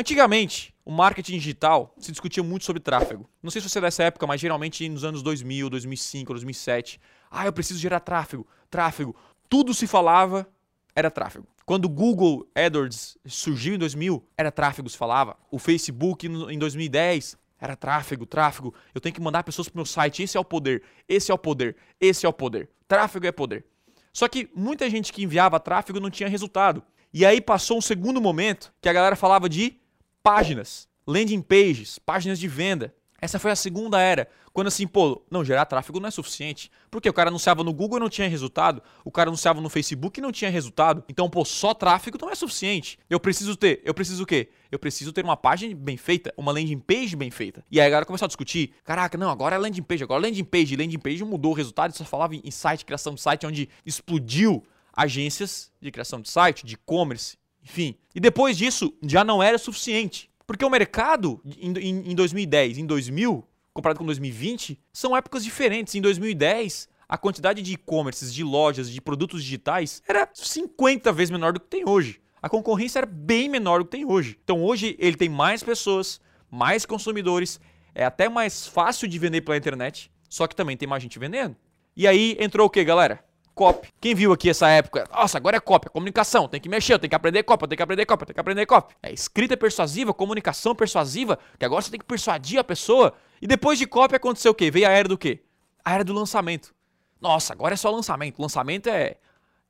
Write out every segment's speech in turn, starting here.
Antigamente, o marketing digital se discutia muito sobre tráfego. Não sei se você é dessa época, mas geralmente nos anos 2000, 2005, 2007. Ah, eu preciso gerar tráfego, tráfego. Tudo se falava era tráfego. Quando o Google AdWords surgiu em 2000, era tráfego se falava. O Facebook em 2010 era tráfego, tráfego. Eu tenho que mandar pessoas para o meu site. Esse é o poder, esse é o poder, esse é o poder. Tráfego é poder. Só que muita gente que enviava tráfego não tinha resultado. E aí passou um segundo momento que a galera falava de páginas, landing pages, páginas de venda. Essa foi a segunda era. Quando assim, pô, não, gerar tráfego não é suficiente. Porque o cara anunciava no Google e não tinha resultado. O cara anunciava no Facebook e não tinha resultado. Então, pô, só tráfego não é suficiente. Eu preciso ter, eu preciso o quê? Eu preciso ter uma página bem feita, uma landing page bem feita. E aí a galera começou a discutir: caraca, não, agora é landing page, agora é landing page. Landing page mudou o resultado, só falava em site, criação de site, onde explodiu agências de criação de site, de e-commerce, enfim. E depois disso, já não era suficiente. Porque o mercado em, 2010, em 2000, comparado com 2020, são épocas diferentes. Em 2010, a quantidade de e-commerces, de lojas, de produtos digitais era 50 vezes menor do que tem hoje. A concorrência era bem menor do que tem hoje. Então hoje ele tem mais pessoas, mais consumidores, é até mais fácil de vender pela internet, só que também tem mais gente vendendo. E aí entrou o que, galera? Copy. Quem viu aqui essa época? Nossa, agora é copy, é comunicação, tem que mexer, tem que aprender copy, tem que aprender copy, tem que aprender copy. É escrita persuasiva, comunicação persuasiva, que agora você tem que persuadir a pessoa. E depois de copy aconteceu o quê? Veio a era do quê? A era do lançamento. Nossa, agora é só lançamento. Lançamento é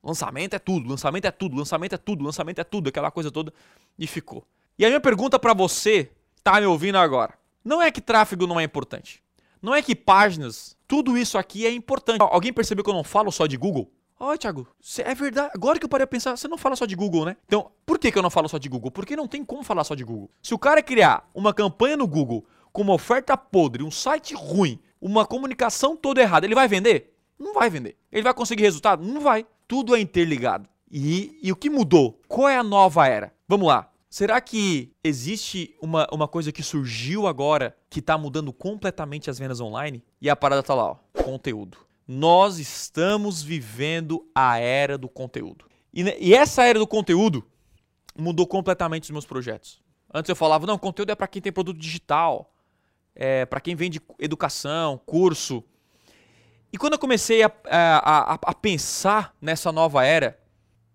lançamento é tudo, lançamento é tudo, lançamento é tudo, lançamento é tudo, aquela coisa toda e ficou. E a minha pergunta para você, tá me ouvindo agora? Não é que tráfego não é importante. Não é que páginas, tudo isso aqui é importante. Alguém percebeu que eu não falo só de Google? Ó, oh, Thiago, é verdade. Agora que eu parei a pensar, você não fala só de Google, né? Então, por que, que eu não falo só de Google? Porque não tem como falar só de Google. Se o cara criar uma campanha no Google com uma oferta podre, um site ruim, uma comunicação toda errada, ele vai vender? Não vai vender. Ele vai conseguir resultado? Não vai. Tudo é interligado. E, e o que mudou? Qual é a nova era? Vamos lá. Será que existe uma, uma coisa que surgiu agora que está mudando completamente as vendas online? E a parada tá lá, ó, conteúdo. Nós estamos vivendo a era do conteúdo. E, e essa era do conteúdo mudou completamente os meus projetos. Antes eu falava, não, conteúdo é para quem tem produto digital, é para quem vende educação, curso. E quando eu comecei a, a, a, a pensar nessa nova era,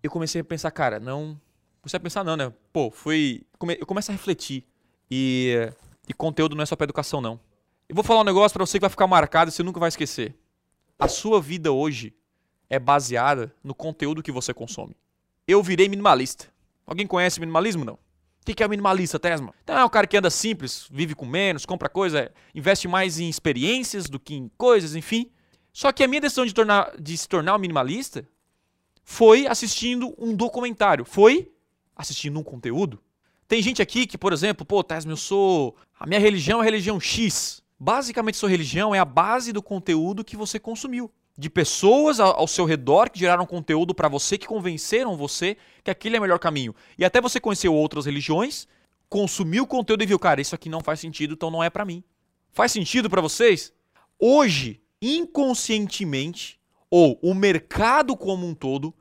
eu comecei a pensar, cara, não comecei a pensar, não, né? Pô, fui. Eu começo a refletir. E, e conteúdo não é só pra educação, não. Eu vou falar um negócio para você que vai ficar marcado e você nunca vai esquecer. A sua vida hoje é baseada no conteúdo que você consome. Eu virei minimalista. Alguém conhece minimalismo, não? O que é o minimalista, Tesma? Então é o cara que anda simples, vive com menos, compra coisa, investe mais em experiências do que em coisas, enfim. Só que a minha decisão de, tornar, de se tornar um minimalista foi assistindo um documentário. Foi assistindo um conteúdo. Tem gente aqui que, por exemplo, pô, Tesma, eu sou. A minha religião é a religião X. Basicamente, sua religião é a base do conteúdo que você consumiu. De pessoas ao seu redor que geraram conteúdo para você, que convenceram você que aquele é o melhor caminho. E até você conheceu outras religiões, consumiu o conteúdo e viu, cara, isso aqui não faz sentido, então não é para mim. Faz sentido para vocês? Hoje, inconscientemente, ou o mercado como um todo,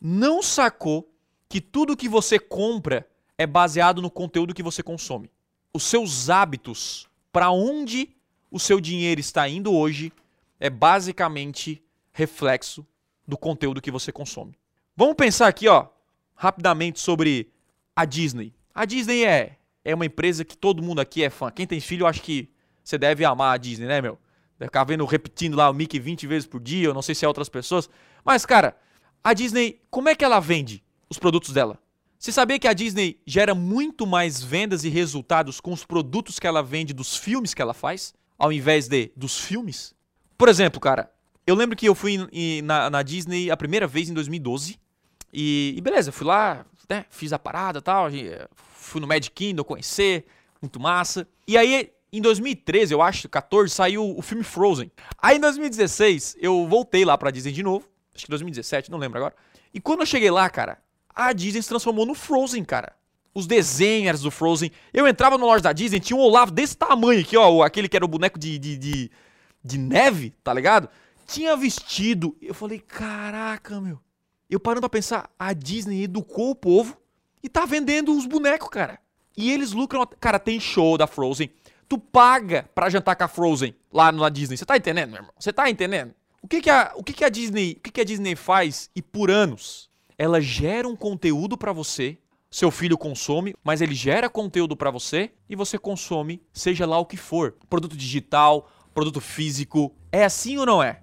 não sacou que tudo que você compra é baseado no conteúdo que você consome. Os seus hábitos, para onde o seu dinheiro está indo hoje, é basicamente reflexo do conteúdo que você consome. Vamos pensar aqui, ó, rapidamente sobre a Disney. A Disney é é uma empresa que todo mundo aqui é fã. Quem tem filho, eu acho que você deve amar a Disney, né, meu? Deve ficar vendo repetindo lá o Mickey 20 vezes por dia, eu não sei se é outras pessoas. Mas, cara, a Disney, como é que ela vende? Os produtos dela. Você sabia que a Disney gera muito mais vendas e resultados com os produtos que ela vende dos filmes que ela faz, ao invés de dos filmes? Por exemplo, cara, eu lembro que eu fui na, na Disney a primeira vez em 2012. E, e beleza, fui lá, né, fiz a parada e tal. Fui no Magic Kingdom conhecer, muito massa. E aí, em 2013, eu acho, 14, saiu o filme Frozen. Aí em 2016, eu voltei lá pra Disney de novo. Acho que 2017, não lembro agora. E quando eu cheguei lá, cara, a Disney se transformou no Frozen, cara. Os desenhos do Frozen. Eu entrava na loja da Disney, tinha um Olavo desse tamanho aqui, ó. Aquele que era o boneco de, de, de, de neve, tá ligado? Tinha vestido. Eu falei, caraca, meu. Eu parando pra pensar, a Disney educou o povo e tá vendendo os bonecos, cara. E eles lucram. Cara, tem show da Frozen. Tu paga pra jantar com a Frozen lá na Disney. Você tá entendendo, meu irmão? Você tá entendendo? O que que a, o que que a Disney, o que que a Disney faz e por anos ela gera um conteúdo para você, seu filho consome, mas ele gera conteúdo para você e você consome, seja lá o que for, produto digital, produto físico. É assim ou não é?